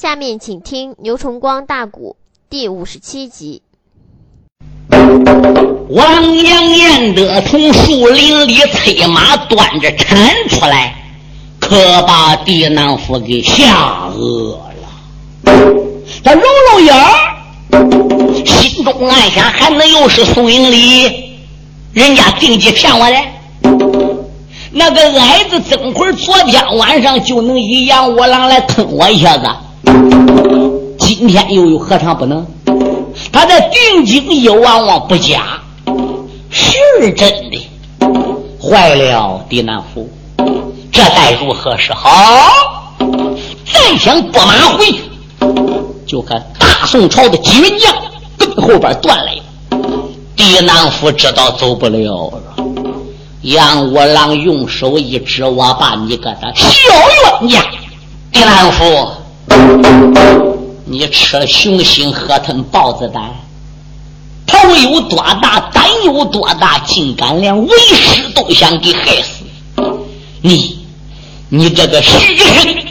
下面请听牛崇光大鼓第五十七集。王阳彦德从树林里催马端着铲出来，可把狄南府给吓饿了。他揉揉眼儿，心中暗想：还能又是宋英礼？人家定计骗我的。那个矮子曾奎昨天晚上就能以杨五郎来坑我一下子。今天又有何尝不能？他的定睛一望望不假，是真的。坏了，狄南府，这该如何是好？再想拨马回去，就看大宋朝的几员将跟后边断了。狄南府知道走不了了。杨五郎用手一指，我把你个他小冤家，狄南府。你吃了熊心，喝吞豹子胆，头有多大，胆有多大，竟敢连为师都想给害死你！你这个虚人，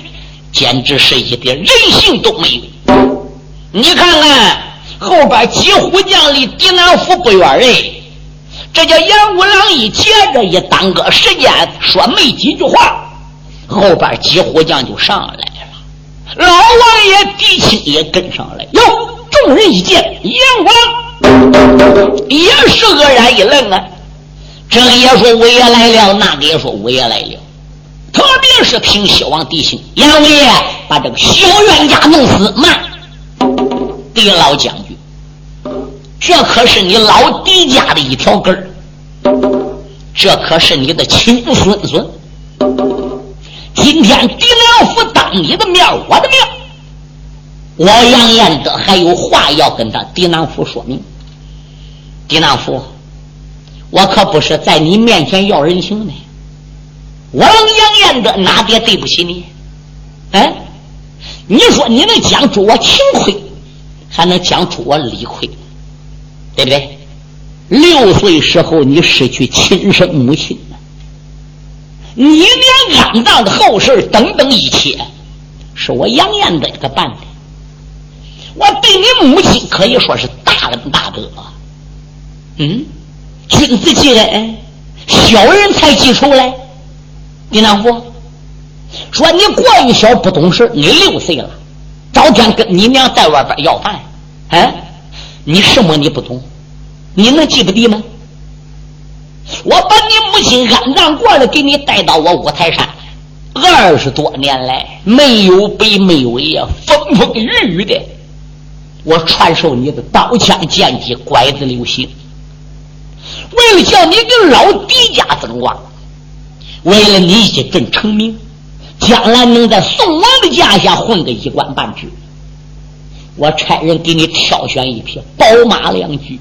简直是一点人性都没有！你看看后边几虎将离狄南府不远哎，这叫杨五郎一接着一耽搁时间，说没几句话，后边几虎将就上来。老王爷狄青也跟上来，哟！众人一见阎王，也是愕然一愣啊。这个也说我爷来了，那个也说我爷来了。特别是听西王狄青，杨五爷把这个小冤家弄死，慢！狄老将军，这可是你老狄家的一条根儿，这可是你的亲孙孙。今天狄良府当你的面，我的面，我杨彦德还有话要跟他狄南府说明。狄南府，我可不是在你面前要人情的，我杨彦德哪点对不起你？哎，你说你能讲出我情亏，还能讲出我理亏，对不对？六岁时候你失去亲生母亲。你娘安葬的后事等等一切，是我杨彦德给办的。我对你母亲可以说是大恩大德。嗯，君子记恩，小人才记仇嘞。李南福说：“你过于小，不懂事。你六岁了，早天跟你娘在外边要饭，哎，你什么你不懂？你能记不得吗？”我把你母亲安葬过了，给你带到我五台山二十多年来，没有北没有呀，风风雨雨的，我传授你的刀枪剑戟、拐子流星，为了叫你跟老狄家争光，为了你一阵成名，将来能在宋王的家下混个一官半职，我差人给你挑选一匹宝马良驹。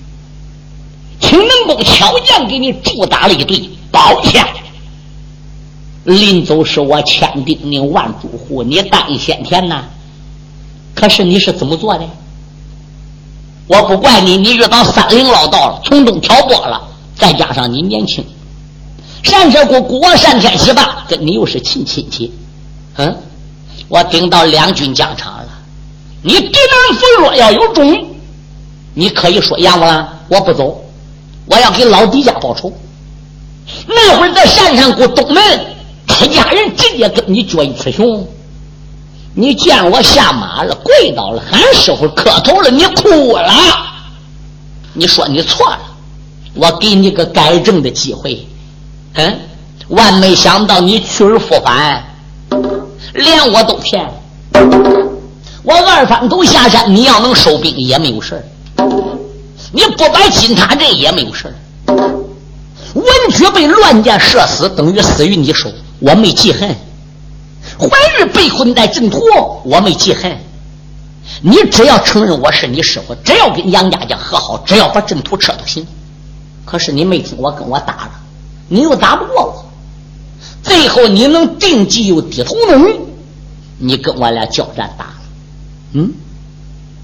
请能工巧匠给你铸打了一对宝剑。临走时我千叮咛万嘱咐，你当先天呐。可是你是怎么做的？我不怪你，你遇到三零老道了，从中挑拨了，再加上你年轻，单车姑姑单天喜吧，跟你又是亲亲戚。嗯，我顶到两军疆场了。你敌南府若要有种，你可以说杨五郎，我不走。我要给老狄家报仇。那会儿在山上过东门，他家人直接跟你决一雌雄。你见我下马了，跪倒了，喊师傅磕头了，你哭了。你说你错了，我给你个改正的机会。嗯，万没想到你去而复返，连我都骗。我二番头下山，你要能收兵也没有事你不摆金塔阵也没有事文举被乱箭射死，等于死于你手，我没记恨；怀玉被困在阵图，我没记恨。你只要承认我是你师傅，只要跟杨家将和好，只要把阵图撤都行。可是你没听我跟我打了，你又打不过我，最后你能定计又低头能，你跟我俩交战打了，嗯，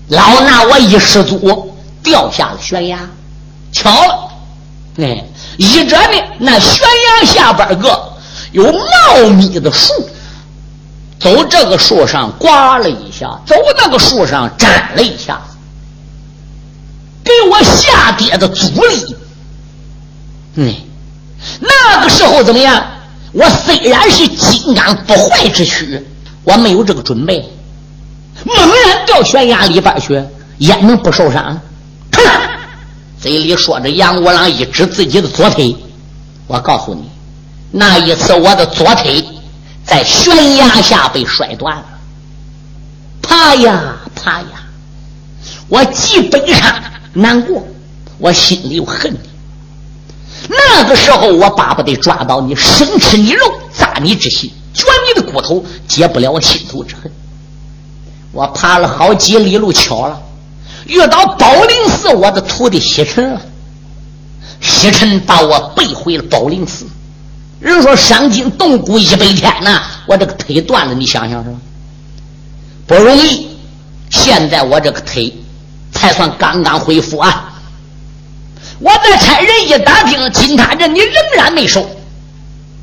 老拿我一失足。掉下了悬崖，巧了，哎，一者呢，那悬崖下边个有茂密的树，走这个树上刮了一下，走那个树上斩了一下，给我下跌的阻力。嗯，那个时候怎么样？我虽然是金刚不坏之躯，我没有这个准备，猛然掉悬崖里边去，也能不受伤？嘴里说着，杨五郎一指自己的左腿，我告诉你，那一次我的左腿。在悬崖下被摔断了，爬呀爬呀，我既悲伤难过，我心里又恨你。那个时候我巴不得抓到你，生吃你肉，砸你之心，卷你的骨头，解不了我心头之恨。我爬了好几里路，巧了，遇到宝林寺我的徒弟西尘了。西尘把我背回了宝林寺。人说伤筋动骨一百天呐，我这个腿断了，你想想是吧？不容易。现在我这个腿才算刚刚恢复啊！我再差人一打听，金塔镇你仍然没收，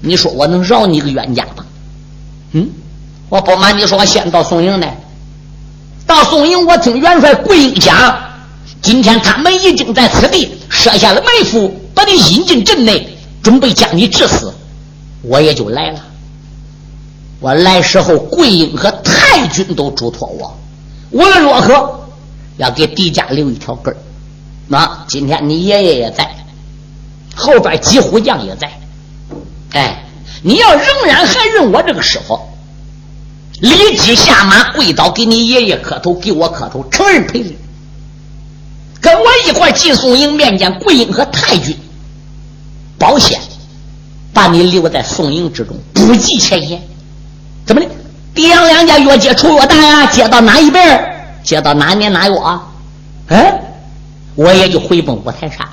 你说我能饶你个冤家吗？嗯，我不瞒你说，我先到宋营来。到宋营，我听元帅桂英讲，今天他们已经在此地设下了埋伏，把你引进阵内，准备将你致死。我也就来了。我来时候，桂英和太君都嘱托我，无论如何要给狄家留一条根儿。那今天你爷爷也在，后边几虎将也在。哎，你要仍然还认我这个师傅，立即下马跪倒，给你爷爷磕头，给我磕头，承认赔礼，跟我一块进宋营面见桂英和太君，保险。把你留在宋营之中，不计前嫌。怎么的？爹娘两家越结仇越大呀！结到哪一辈儿，结到哪年哪月啊？哎，我也就回奔五台山。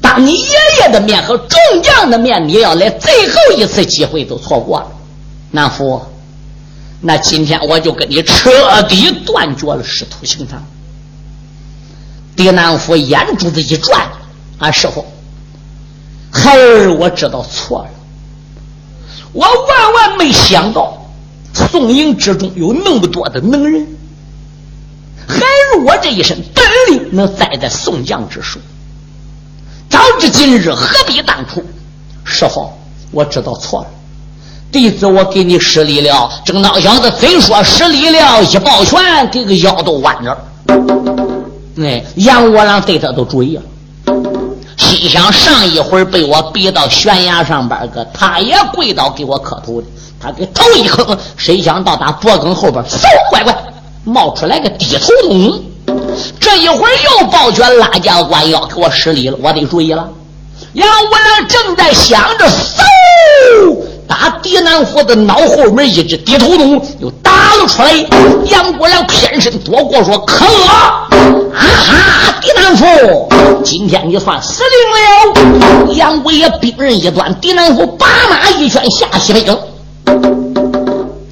当你爷爷的面和众将的面，你要来最后一次机会都错过了。南府，那今天我就跟你彻底断绝了师徒情长。狄南府眼珠子一转，啊，师傅。孩儿，我知道错了。我万万没想到，宋营之中有那么多的能人。孩儿，我这一身本领能栽在宋将之手。早知今日，何必当初？师傅，我知道错了。弟子我给你施礼了。正当小子嘴说施礼了，一抱拳，给个腰都弯着。哎，杨五郎对他都注意了。心想上一会儿被我逼到悬崖上边个，他也跪倒给我磕头的。他给头一磕，谁想到他脖梗后边，嗖，乖乖冒出来个低头龙。这一会儿又抱拳拉架弯腰给我施礼了，我得注意了。杨五郎正在想着，嗖。打狄南府的脑后门，一只低头龙又打了出来。杨国良偏身躲过，说：“可恶！啊哈！狄南府，今天你算死定了！”杨贵也兵刃一端，狄南府拔马一拳下西北城。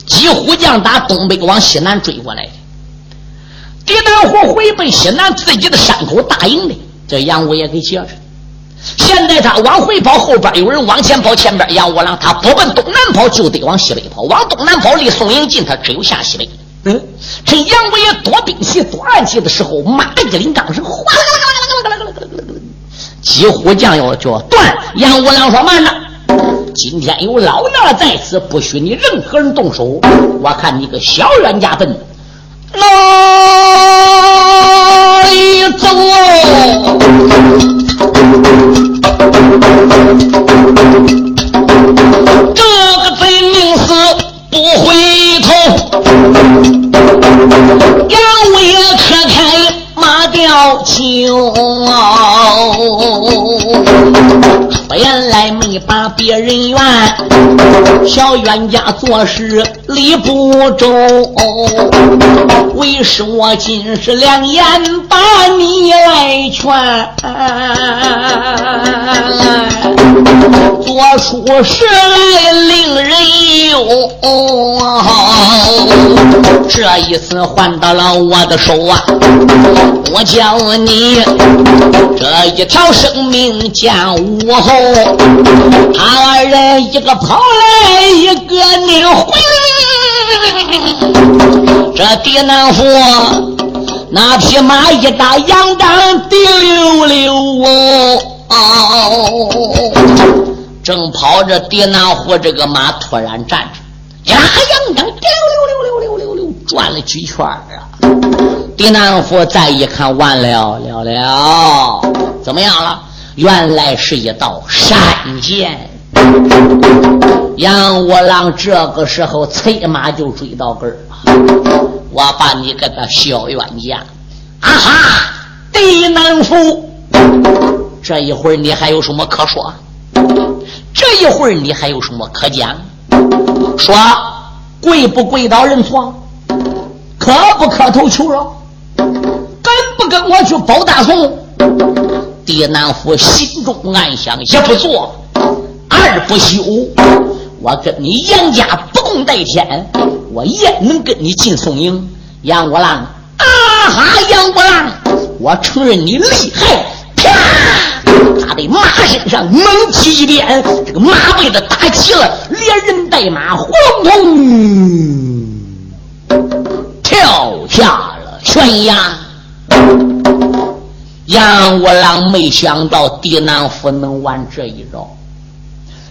几虎将打东北往西南追过来的，狄南虎回奔西南自己的山口大营里，这杨武也给接着。现在他往回跑，后边有人往前跑，前边杨五郎他不奔东南跑，就得往西北跑。往东南跑离宋营近，他只有下西北。嗯，趁杨五爷多兵器、多暗器的时候，马一领缰绳，哗啦啦啦啦啦啦啦啦啦啦！几乎将要就要断。杨五郎说：“慢着，今天有老衲在此，不许你任何人动手。我看你个小冤家笨，哪里走？”这个贼命死不回头，杨威可开马吊酒，原来没你把别人怨，小冤家做事理不周，为师我今是两眼把你来劝。做出事来令人忧，这一次换到了我的手啊！我叫你这一条生命见武后，他二人一个跑来，一个拧回来。这狄南府那匹马一打杨刚滴溜溜哦，正跑着狄南虎这个马突然站着，呀，杨刚滴溜溜溜溜溜溜转了几圈啊！狄南虎再一看，完了了了，怎么样了？原来是一道闪箭。杨五郎这个时候催马就追到跟儿我把你个个小冤家！啊哈！狄南府，这一会儿你还有什么可说？这一会儿你还有什么可讲？说跪不跪倒认错？磕不磕头求饶？跟不跟我去包大宋？狄南府心中暗想：一不做，二不休。我跟你杨家不共戴天，我也能跟你进宋营。杨五郎，啊哈！杨五郎，我承认你厉害。啪！他的马身上猛踢一鞭，这个马被子打急了，连人带马轰隆跳下了悬崖。杨五郎没想到狄南府能玩这一招。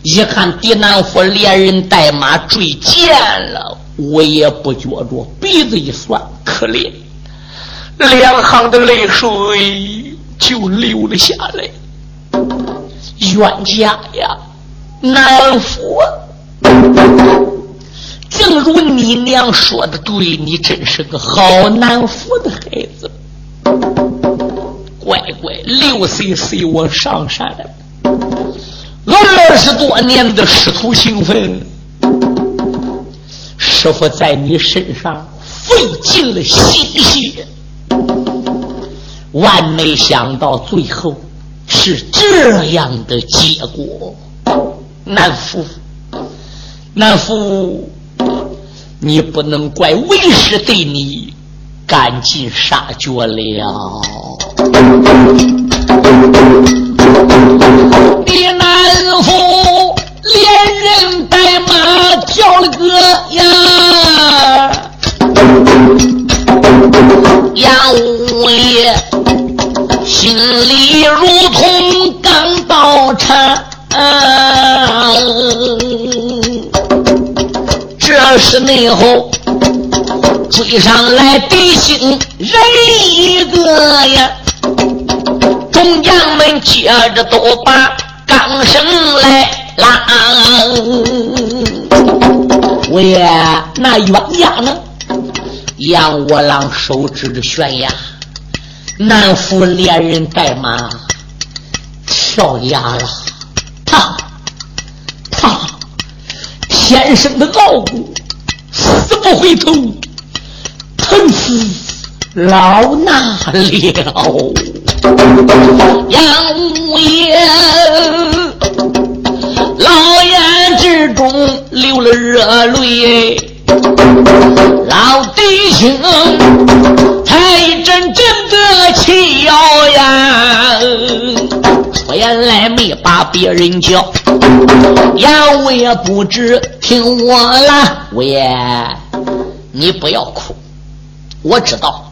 一看狄南府连人带马追见了，我也不觉着鼻子一酸，可怜，两行的泪水就流了下来。冤家呀，南府，正如你娘说的对，你真是个好南府的孩子，乖乖，六岁岁我上山了。二十多年的师徒情分，师傅在你身上费尽了心血，万没想到最后是这样的结果。南府，南府，你不能怪为师对你赶尽杀绝了。的南府连人带马叫了个呀，杨五爷心里如同刚到场。这是内后追上来敌情人一个呀。众将们接着都把钢绳来拉，喂，那冤家呢？杨五郎手指着悬崖，南府连人带马跳崖了，他他天生的傲骨，死不回头，疼死老衲了。杨五爷，老眼之中流了热泪，老弟兄才一阵阵的气咬呀，原来没把别人叫，杨五爷不知听我了，五爷你不要哭，我知道。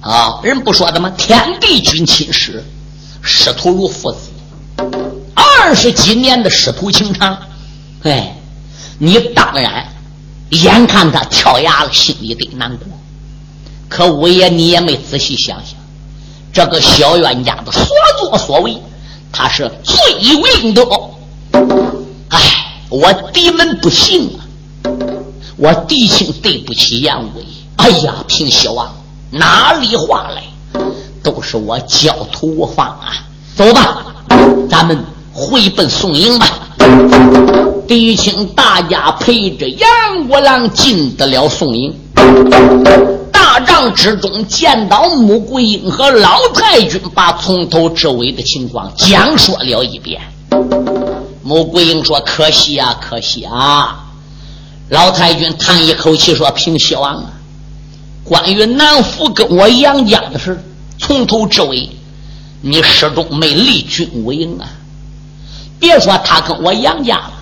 啊，人不说的吗？天地君亲师，师徒如父子，二十几年的师徒情长。哎，你当然眼看他跳崖了，心里得难过。可五爷，你也没仔细想想，这个小冤家的所作所为，他是罪有应得。哎，我弟们不幸啊，我弟兄对不起杨五爷。哎呀，平西王。哪里话来？都是我教徒无方啊！走吧，咱们回奔宋营吧。弟兄大家陪着杨五郎进得了宋营。大帐之中见到穆桂英和老太君，把从头至尾的情况讲说了一遍。穆桂英说：“可惜啊，可惜啊！”老太君叹一口气说：“平西王啊。”关于南府跟我杨家的事，从头至尾，你始终没立军无营啊！别说他跟我杨家了，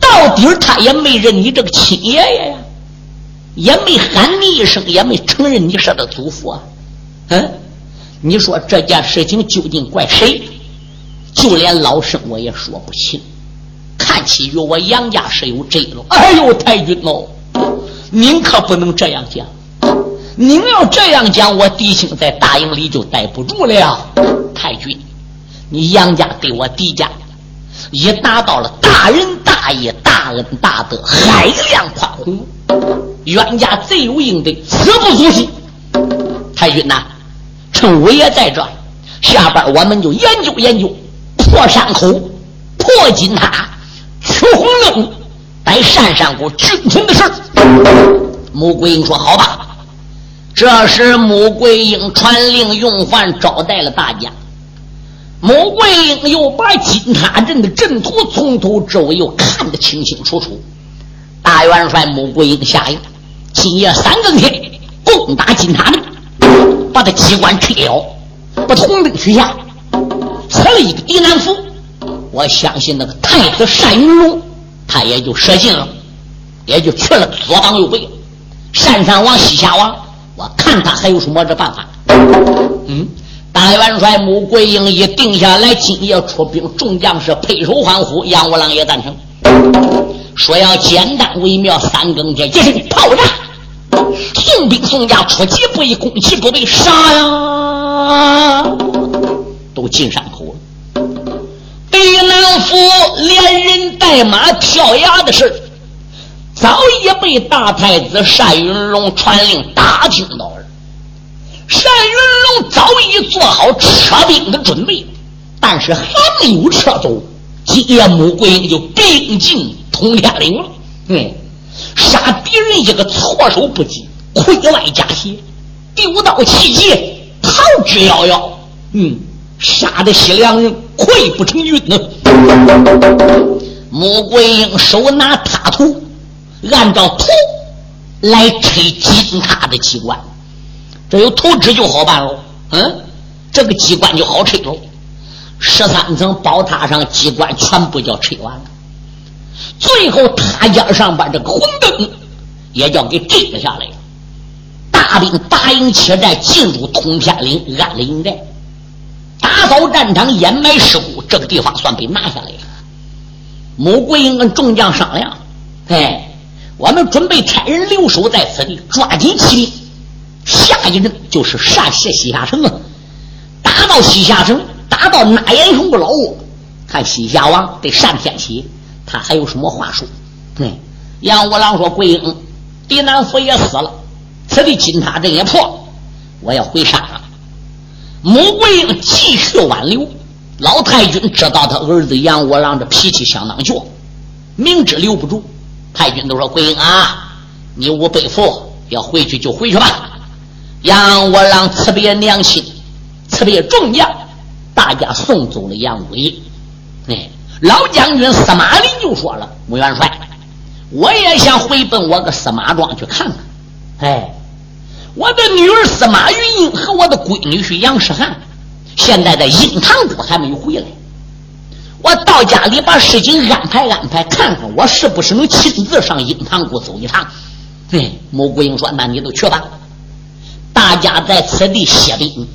到底他也没认你这个亲爷爷呀，也没喊你一声，也没承认你是他祖父啊。嗯，你说这件事情究竟怪谁？就连老生我也说不清。看起与我杨家是有这了。哎呦，太君哦，您可不能这样讲。您要这样讲，我弟兄在大营里就待不住了。太君，你杨家对我弟家已达到了大仁大义、大恩大德、海量宽宏，冤家贼有应得，死不足惜。太君呐，趁我也在这，下边我们就研究研究破山口、破金塔、取红灯、摆山山谷军情的事穆桂英说：“好吧。”这时，穆桂英传令用饭招待了大家。穆桂英又把金塔镇的阵图从头至尾又看得清清楚楚。大元帅穆桂英下令：今夜三更天攻打金塔镇，把他机关拆了，把红灯取下，赐了一个敌南符。我相信那个太子单云龙，他也就舍信了，也就去了左膀右臂，山山王、西夏王。我看他还有什么这办法？嗯，大元帅穆桂英一定下来，今夜出兵，众将士配手欢呼。杨五郎也赞成，说要简单为妙。三更天，一声炮炸，送兵送将出其不意，攻其不备，杀呀！都进山口了。狄南府连人带马跳崖的事早已被大太子单云龙传令打听到了。单云龙早已做好撤兵的准备，但是还没有撤走，今夜穆桂英就兵进通天岭了。嗯，杀敌人一个措手不及，溃外加血，丢刀弃剑，逃之夭夭。嗯，杀的西凉人溃不成军呢。穆桂英手拿塔图。按照图来拆金塔的机关，这有图纸就好办喽。嗯，这个机关就好拆喽。十三层宝塔上机关全部叫拆完了，最后塔尖上把这个红灯也叫给摘了下来了。大兵八营切寨进入通天岭，安了营寨，打扫战场，掩埋尸骨，这个地方算被拿下来了。穆桂英跟众将商量，哎。我们准备差人留守在此地，抓紧起兵。下一阵就是陕西西夏城啊！打到西夏城，打到纳延雄不老窝，看西夏王对单天喜，他还有什么话说？对，杨五郎说：“桂英，狄南府也死了，此地金塔镇也破了，我要回山了。”穆桂英继续挽留。老太君知道他儿子杨五郎这脾气相当倔，明知留不住。太君都说：“桂英啊，你无背负，要回去就回去吧。”杨五郎辞别娘亲，辞别众将，大家送走了杨五爷。哎，老将军司马林就说了：“穆元帅，我也想回奔我个司马庄去看看。哎，我的女儿司马云英和我的闺女婿杨世汉，现在在印堂谷还没有回来。”我到家里把事情安排安排，看看我是不是能亲自上鹰塘谷走一趟。对，穆桂英说：“那你都去吧。”大家在此地歇兵，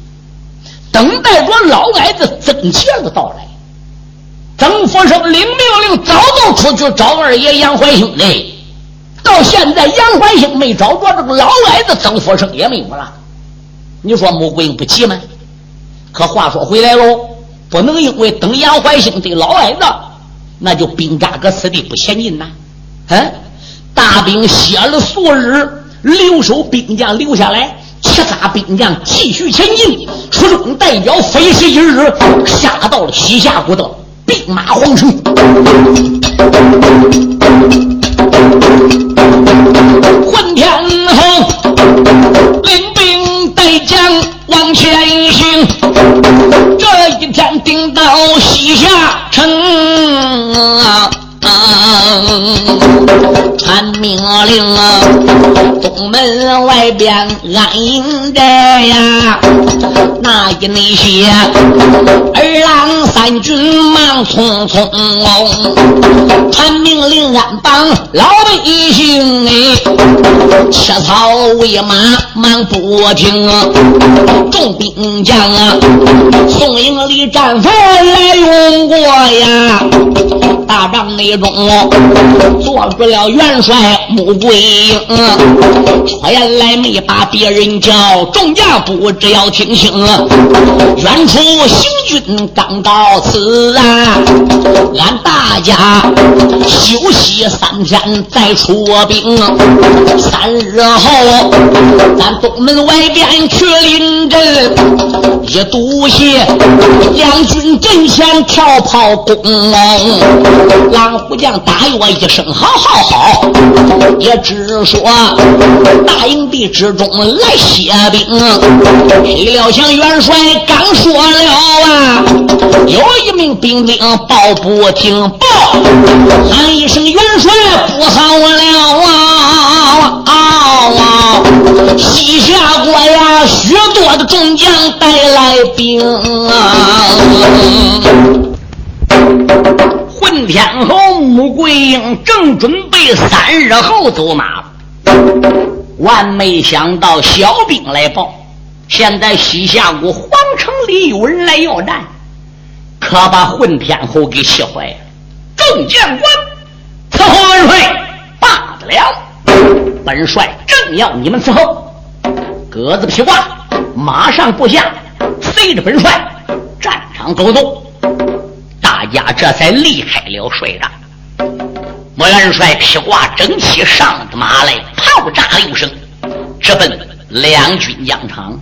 等待着老矮子曾前的到来。曾福生领命令，早就出去找二爷杨怀兴嘞。到现在，杨怀兴没找着这个老矮子，曾福生也没有了。你说穆桂英不急吗？可话说回来喽。不能因为等杨怀兴对老矮子，那就兵扎搁此地不前进呐！嗯，大兵歇了数日，留守兵将留下来，其他兵将继续前进，出征代表飞驰一日，杀到了西夏国的兵马皇城。混天后领兵带将往前行。这一天顶到西夏城，传命令！东门外边安营寨呀，那一那些二郎三军忙匆匆，传命令安邦老百姓哎，吃草喂马忙不停，众兵将啊，宋营里战俘来用过呀，大帐内中做住了元帅穆桂英，出言来没把别人叫，众将不知要听清，远处行军刚到此啊，俺大家休息三天再出兵，三日后咱东门外边去临阵，一堵鞋两军阵前跳炮攻，狼虎将打我一声好好好，也只说大营地之中来歇兵。谁料想元帅刚说了啊，有一名兵丁报不听报，喊一声元帅不好了啊！啊！西夏国呀，许多的众将带来兵啊！混天侯穆桂英正准备三日后走马，万没想到小兵来报，现在西夏国皇城里有人来要战，可把混天侯给气坏了。众将官，伺候恩帅罢了，本帅正要你们伺候，格子披挂，马上部下，随着本帅战场走动。大家这才离开了帅帐。莫元帅披挂整齐上马来，炮炸六声，直奔两军疆场。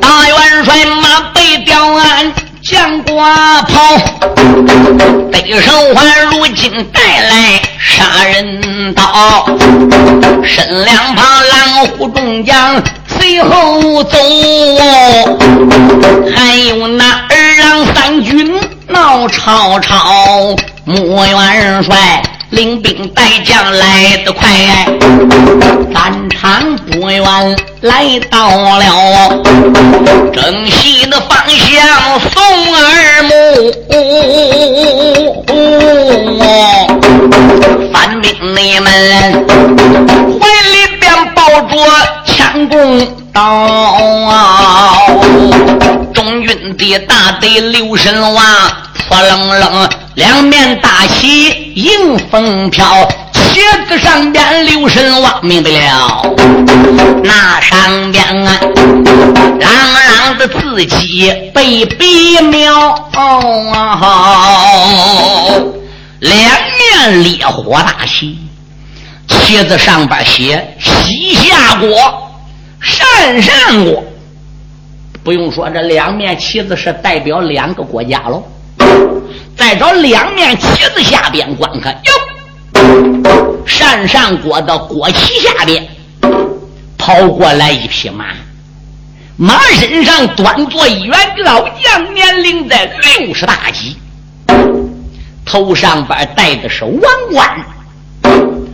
大元帅马背吊鞍，将瓜炮，背手环，如今带来杀人刀，身两旁狼虎众将。随后走，还有那二郎三军闹吵吵。穆元帅领兵带将来得快，战场不远来到了正西的方向，送二目，反兵你们怀里边抱着。强弓刀，中军的大队刘神王破冷冷，两面大旗迎风飘，旗子上边留神王明白了，那上边啊，朗朗的字迹被笔描，两面烈火大旗，旗子上边写西夏国。善善国，不用说，这两面旗子是代表两个国家喽。再找两面旗子下边观看，哟，善善国的国旗下边跑过来一匹马，马身上端坐一员老将，年龄在六十大几，头上边戴的是王冠，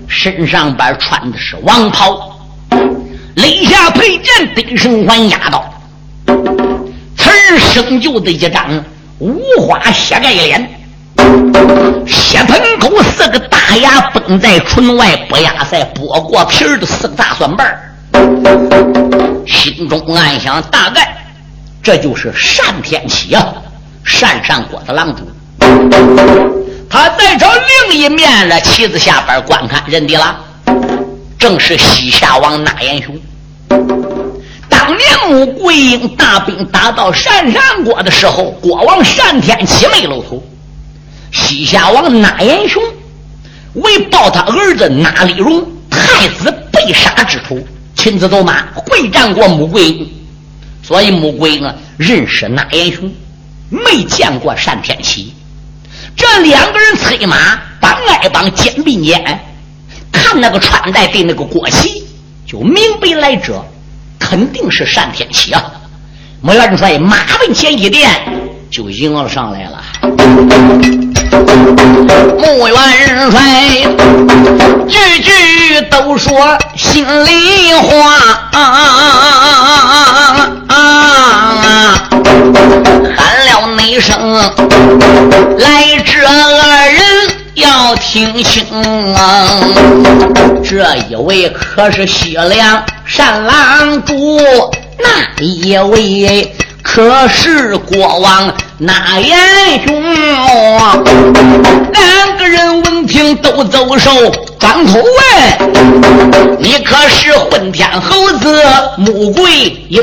身上边穿的是王袍。肋下佩剑，得胜环压刀，此儿生就的一张五花血盖脸，血盆口四个大牙崩在唇外，不压在剥过皮儿的四个大蒜瓣，心中暗想：大概这就是单天启啊，单上国的狼主。他再朝另一面的旗子下边观看，认得了。正是西夏王纳言兄。当年穆桂英大兵打到单善国的时候，国王单天启没露头，西夏王纳言雄为报他儿子纳丽荣太子被杀之仇，亲自走马会战过穆桂英，所以穆桂英啊认识纳言雄，没见过单天启。这两个人催马帮挨帮，肩并肩。看那个穿戴的那个国旗，就明白来者肯定是单天喜啊！穆元帅马奔前一点就迎了上来了。穆元帅句句都说心里话，喊了那声，来这二人要听清啊，这一位可是西凉单郎主，那一位。可是国王那严兄，两个人闻听都走手，转头问：“你可是混天猴子穆桂英？”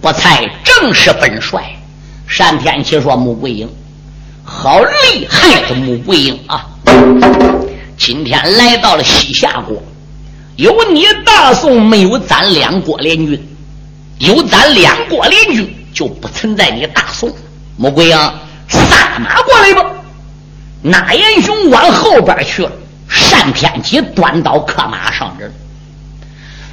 不才正是本帅。单天齐说：“穆桂英，好厉害的穆桂英啊！今天来到了西夏国，有你大宋，没有咱两国联军。”有咱两国联军，就不存在你大宋。穆桂英，撒马过来吧。那严雄往后边去了。单天启端刀刻马上阵。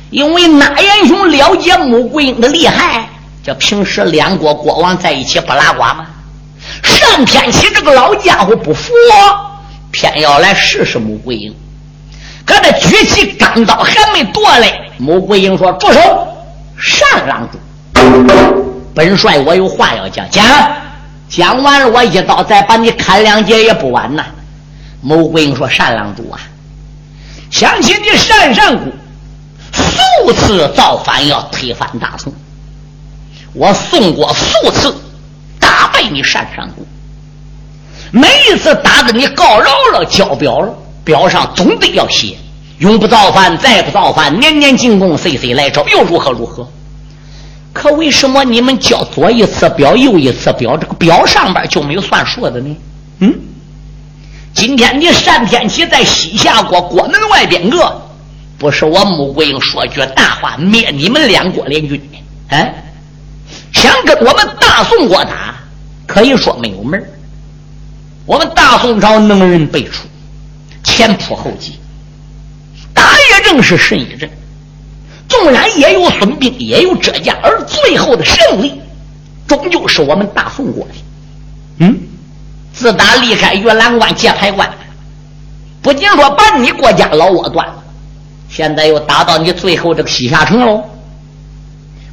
因为那严雄了解穆桂英的厉害，这平时两国国王在一起不拉呱吗？单天启这个老家伙不服，偏要来试试穆桂英。可他举起钢刀还没夺来，穆桂英说：“住手！”单郎主，本帅我有话要讲，讲讲完了，我一刀再把你砍两截也不晚呐。穆桂英说：“单郎主啊，想起你单上谷数次造反要推翻大宋，我宋国数次打败你单上谷，每一次打的你告饶了交表了，表上总得要写。”永不造反，再不造反，年年进贡，岁岁来朝，又如何如何？可为什么你们交左一次表，右一次表，这个表上边就没有算数的呢？嗯，今天你单天启在西夏国国门外边饿，不是我穆桂英说句大话灭你们两国联军，哎，想跟我们大宋国打，可以说没有门我们大宋朝能人辈出，前仆后继。打也正是胜一阵，纵然也有损兵，也有折将，而最后的胜利，终究是我们大宋国的。嗯，自打离开月兰关界牌关，不仅说把你国家老窝断了，现在又打到你最后这个西夏城喽。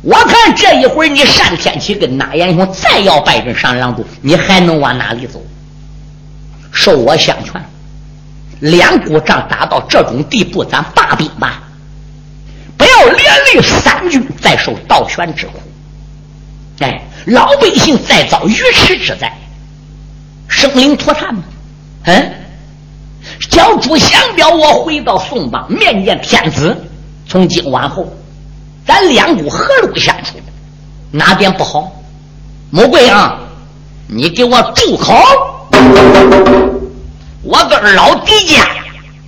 我看这一会儿你单天启跟那严雄再要败阵上郎主，你还能往哪里走？受我相劝。两股仗打到这种地步，咱罢兵吧，不要连累三军再受倒悬之苦。哎，老百姓再遭鱼池之灾，生灵涂炭嘛。嗯，叫朱祥彪我回到宋邦面见天子，从今往后，咱两股和路相处，哪点不好？穆桂英，你给我住口！我跟老狄家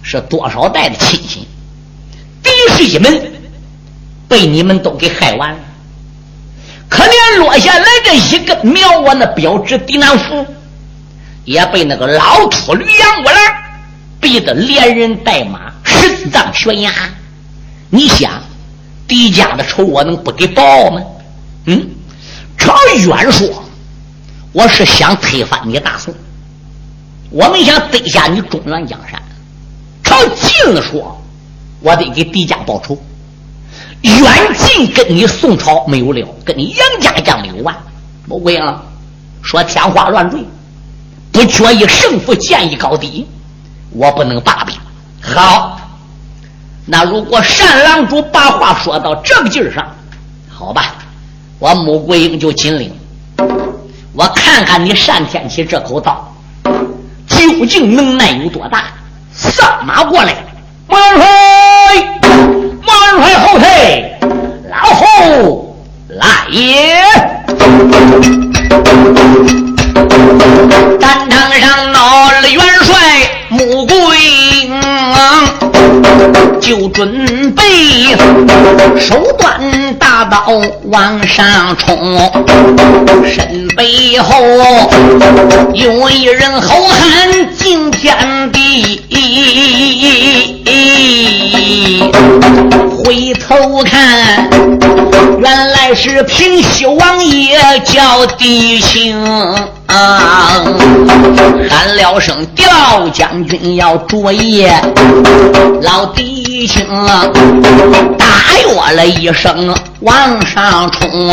是多少代的亲戚？狄氏一门被你们都给害完了，可怜落下来这一个苗，我那标志狄南福也被那个老秃驴杨过来逼得连人带马身葬悬崖。你想，狄家的仇我能不给报吗？嗯，朝远说，我是想推翻你大宋。我们想得下你中原江山，朝近了说，我得给狄家报仇；远近跟你宋朝没有了，跟你杨家将没有完。穆桂英说天花乱坠，不决一胜负，见一高低，我不能罢兵。好，那如果单郎主把话说到这个劲儿上，好吧，我穆桂英就紧领。我看看你单天启这口刀。究竟能耐有多大？上马过来，马帅，马帅后退，老后来也。战场上闹了元帅穆桂英，就准备手端大刀往上冲，身背后有一人吼喊惊天地，回头看，原来是平西王爷叫狄青。喊了声调将军要注意，老弟兄大约了一声往上冲，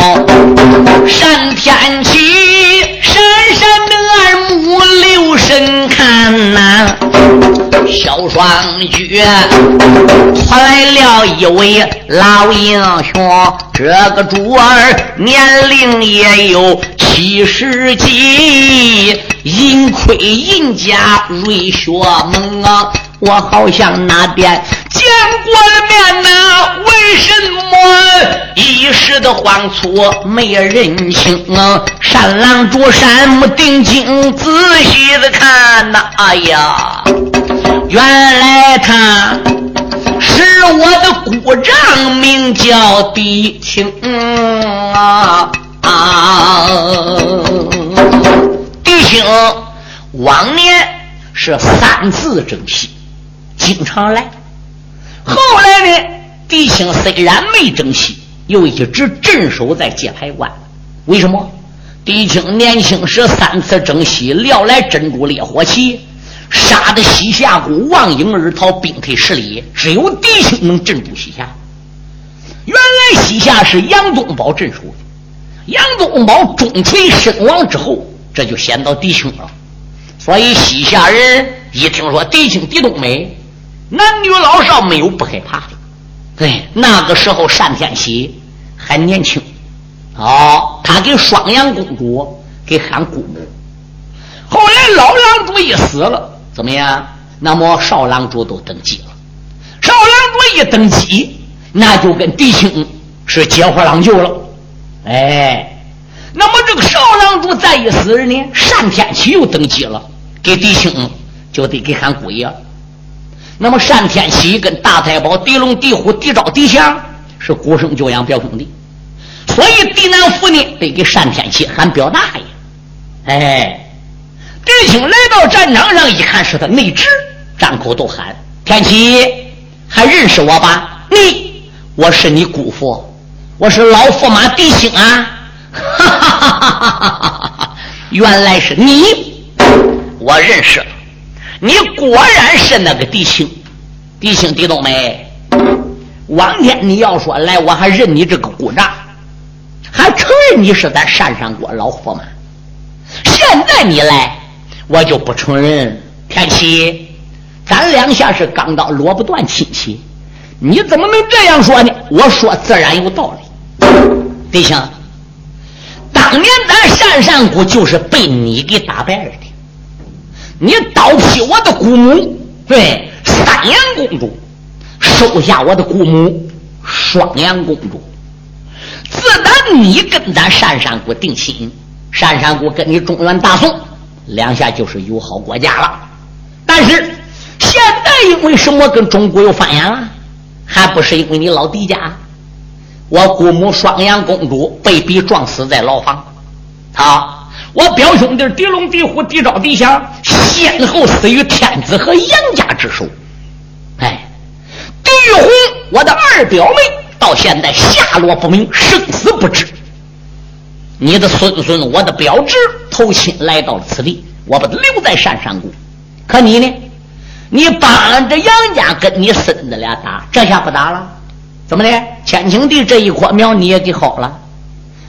上天去，闪闪的耳目留神看呐，小双举拖来了一位老英雄，这个主儿年龄也有。七十几，银盔银甲瑞雪猛啊！我好像那边见过了面呐，为什么一时的慌错没认清啊？山狼主山木定睛仔细的看呐，哎呀，原来他是我的姑丈，名叫狄青啊。啊！弟兄，往年是三次征西，经常来。后来呢，弟兄虽然没征西，又一直镇守在界牌关。为什么？狄青年轻时三次征西，撩来珍珠烈火旗，杀得西夏国王婴而逃，兵退十里。只有狄青能镇住西夏。原来西夏是杨宗保镇守的。杨宗保中锤身亡之后，这就显到狄青了。所以西夏人一听说狄青狄冬梅，男女老少没有不害怕的。对，那个时候单天喜还年轻，哦，他给双阳公主给喊姑母。后来老郎主一死了，怎么样？那么少郎主都登基了。少郎主一登基，那就跟弟兄是结伙郎舅了。哎，那么这个少郎主再一死呢，单天喜又登基了，给弟兄就得给喊姑爷。那么单天启跟大太保狄龙、狄虎、狄昭、狄祥是孤生久养表兄弟，所以狄南府呢得给单天启喊表大爷。哎，狄青来到战场上一看是他内侄，张口都喊：“天启，还认识我吧？你，我是你姑父。”我是老驸马狄青啊！哈哈哈哈哈哈！原来是你，我认识。你果然是那个弟兄，弟兄狄冬梅。往天你要说来，我还认你这个姑丈，还承认你是咱山上国老驸马。现在你来，我就不承认。天启，咱两下是刚刚落不断亲戚，你怎么能这样说呢？我说自然有道理。弟兄，当年咱单山谷就是被你给打败了的。你刀劈我的姑母，对，三阳公主收下我的姑母双阳公主。自打你跟咱单山谷定亲，单山谷跟你中原大宋两下就是友好国家了。但是现在因为什么跟中国又翻眼了？还不是因为你老弟家？我姑母双阳公主被逼撞死在牢房，啊！我表兄弟狄龙、狄虎、狄昭、狄祥先后死于天子和杨家之手。哎，狄玉红，我的二表妹到现在下落不明，生死不知。你的孙孙，我的表侄投亲来到了此地，我把他留在山上谷。可你呢？你帮着杨家跟你孙子俩打，这下不打了。怎么的？千顷地这一棵苗你也给薅了，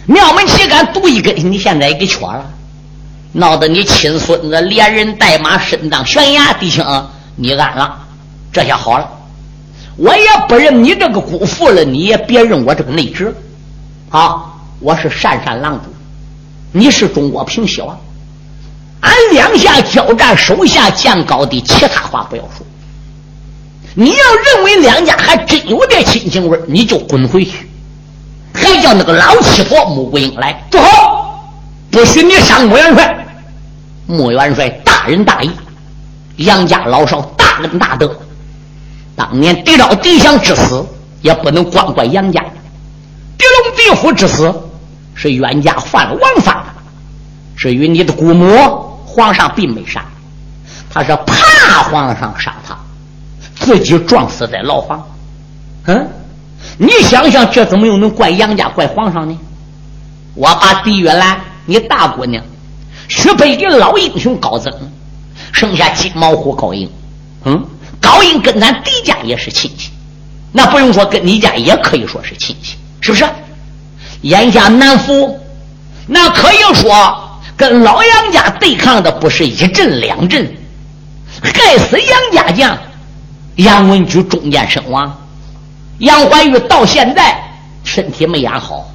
庙门旗杆独一根，你现在也给缺了，闹得你亲孙子连人带马身当悬崖，弟兄你安了，这下好了，我也不认你这个姑父了，你也别认我这个内侄，啊，我是善善郎主，你是中国平西王，俺两下交战，手下见高低，其他话不要说。你要认为两家还真有点亲情味你就滚回去，还叫那个老七婆穆桂英来住口，不许你伤穆元帅。穆元帅大仁大义，杨家老少大恩大德。当年狄昭、狄祥之死，也不能光怪杨家；狄龙、狄虎之死，是冤家犯了王法。至于你的姑母，皇上并没杀，他是怕皇上杀他。自己撞死在牢房，嗯，你想想，这怎么又能怪杨家怪皇上呢？我把狄月兰，你大姑娘，许配给老英雄高增，剩下金毛虎高英。嗯，高英跟咱狄家也是亲戚，那不用说，跟你家也可以说是亲戚，是不是？眼下南府，那可以说跟老杨家对抗的不是一阵两阵，害死杨家将杨文举中箭身亡，杨怀玉到现在身体没养好，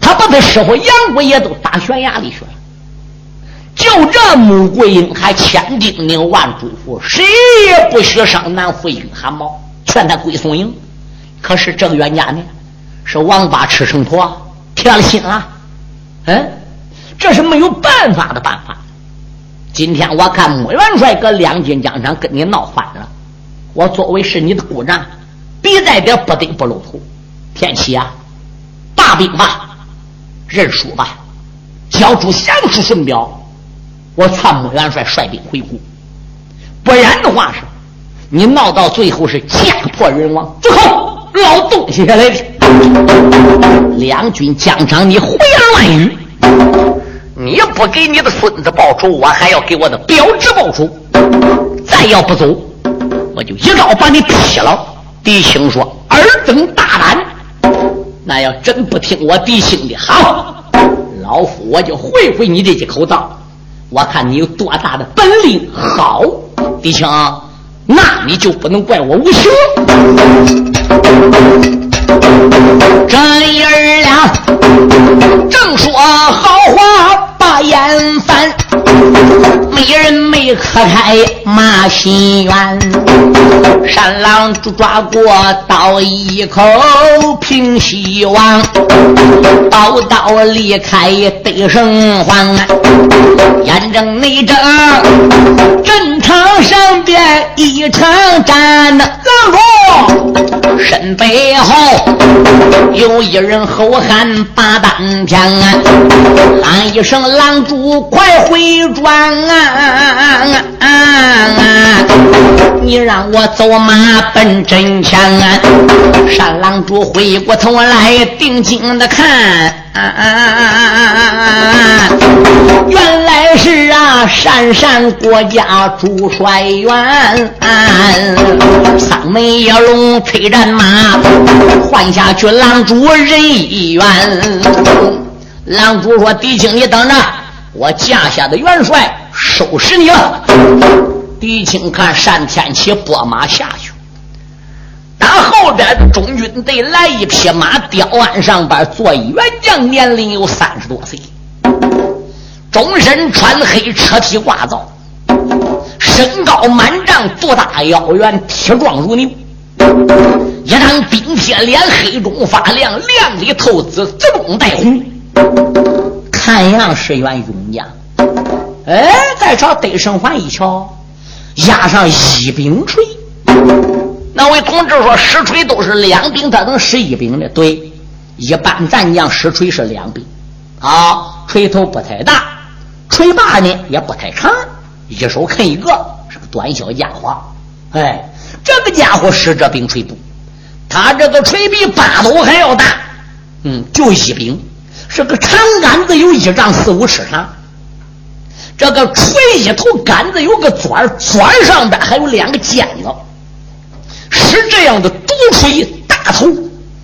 他把他师傅杨贵也都打悬崖里去了。就这穆桂英还千叮咛万嘱咐，谁也不许伤南府英汗毛，劝他归宋营。可是郑元家呢，是王八吃秤砣，铁了心了。嗯，这是没有办法的办法。今天我看穆元帅搁两军疆场跟你闹翻了，我作为是你的姑丈，必在这不得不露头。天启啊，罢兵吧，认输吧，交出降书顺表。我参谋元帅率兵回顾，不然的话是，你闹到最后是家破人亡，最后老东西下来的。两军疆场，你胡言乱语，你不给你的孙子报仇，我还要给我的表侄报仇。再要不走，我就一刀把你劈了。狄青说：“尔等大胆，那要真不听我狄青的，好，老夫我就会会你这几口道。”我看你有多大的本领，好，弟兄，那你就不能怪我无情。这爷儿俩正说好话。把眼翻，没人没磕开马心愿。山狼抓过刀一口平西王，刀刀离开得胜黄。眼睁内睁，阵场上边一场战，冷落身背后有一人吼喊八当枪，喊一声。狼主，快回转啊！你让我走马奔真枪啊！山狼主回过头来，定睛的看啊，原来是啊，山山国家主帅员，三门野龙催战马，换下去狼主人一员。狼主说：“狄青，你等着，我驾下的元帅收拾你了。”狄青看单天启拨马下去，打后边中军队来一匹马，雕鞍上边坐一员将，年龄有三十多岁，终身穿黑，车体挂造，身高满丈，肚大腰圆，体壮如牛，一张冰铁脸，黑中发亮，亮里透紫，紫中带红。看样是员勇将，哎，再朝得胜环一瞧，压上一柄锤。那位同志说，石锤都是两柄，他能使一柄的？对，一般战将石锤是两柄。啊，锤头不太大，锤把呢也不太长，一手啃一个，是个短小家伙。哎，这个家伙使这柄锤不？他这个锤比八斗还要大，嗯，就一柄。是个长杆子，有一丈四五尺长。这个锤一头杆子有个钻，钻上边还有两个尖子。使这样的独锤大头，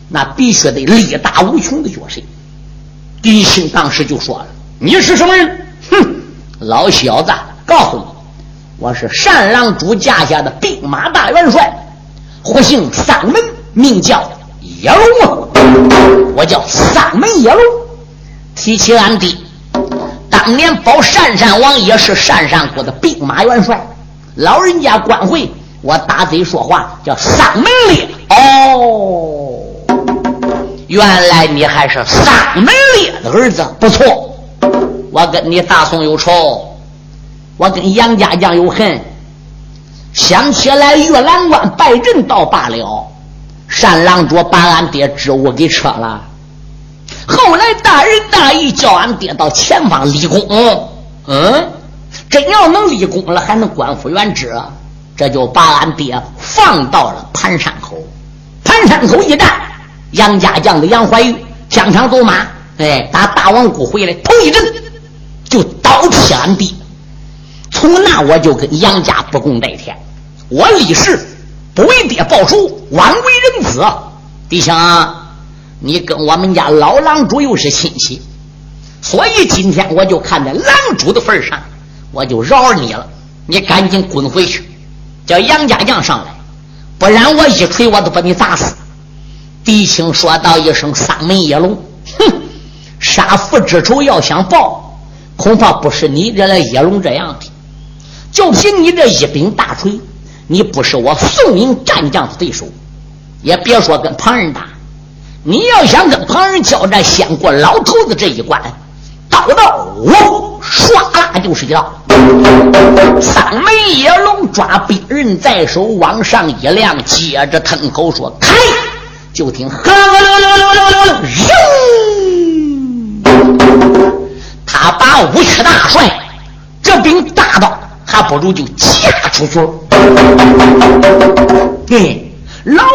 那必须得力大无穷的角色。狄青当时就说了：“你是什么人？”哼，老小子，告诉你，我是单郎主驾下的兵马大元帅，呼姓三门，名叫野龙啊。我叫三门野龙。提起俺爹，当年保单山王也是单山国的兵马元帅，老人家官会，我打嘴说话叫丧门烈。哦，原来你还是丧门烈的儿子，不错。我跟你大宋有仇，我跟杨家将有恨。想起来月兰关败阵倒罢了，单郎主把俺爹职务给撤了。后来大仁大义叫俺爹到前方立功，嗯，真要能立功了，还能官复原职，这就把俺爹放到了盘山口。盘山口一战，杨家将的杨怀玉疆场走马，哎，打大王谷回来头一阵，就倒劈俺弟。从那我就跟杨家不共戴天，我立誓不为爹报仇，枉为人子。弟兄，你跟我们家老狼主又是亲戚，所以今天我就看在狼主的份上，我就饶你了。你赶紧滚回去，叫杨家将上来，不然我一锤我都把你砸死。狄青说道一声：“三门野龙，哼，杀父之仇要想报，恐怕不是你这来野龙这样的。就凭你这一柄大锤，你不是我宋明战将的对手，也别说跟旁人打。你要想跟旁人交战，先过老头子这一关，刀刀我唰啦就是一刀。三眉野龙抓兵人在手，往上一亮，接着吞口说：“开！”就听“哈喽喽喽喽喽”，扔！他把武曲大帅这柄大刀，还不如就架出去。嘿，老王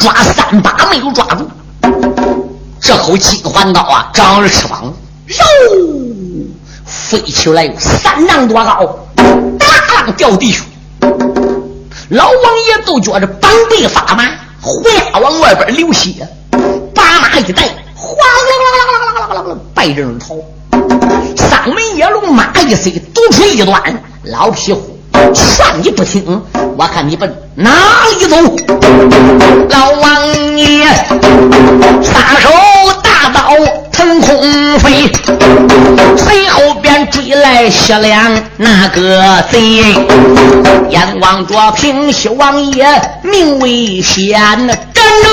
抓三把没有抓住，这口金环刀啊，长着翅膀，肉！飞起来有三丈多高，大浪掉地去。老王爷都觉着膀背发麻，回牙往外边流血，把马一带，哗啦啦啦啦啦啦啦啦，败阵而逃。三门野龙马一塞，独锤一断，老匹夫，算你不听，我看你奔哪里走？老王爷撒手大刀腾空飞，随后。追来西凉那个贼，眼望着平西王爷命危险，跟着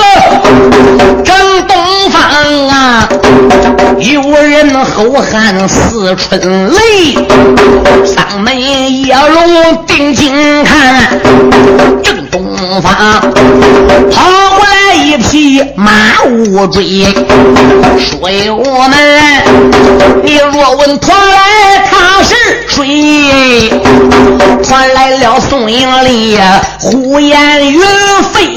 正东方啊，有人后喊似春雷，三门夜龙定睛看，正东方跑过来一匹马乌追，说我们，你若问团来。他是谁传来了宋英龄胡言乱语飞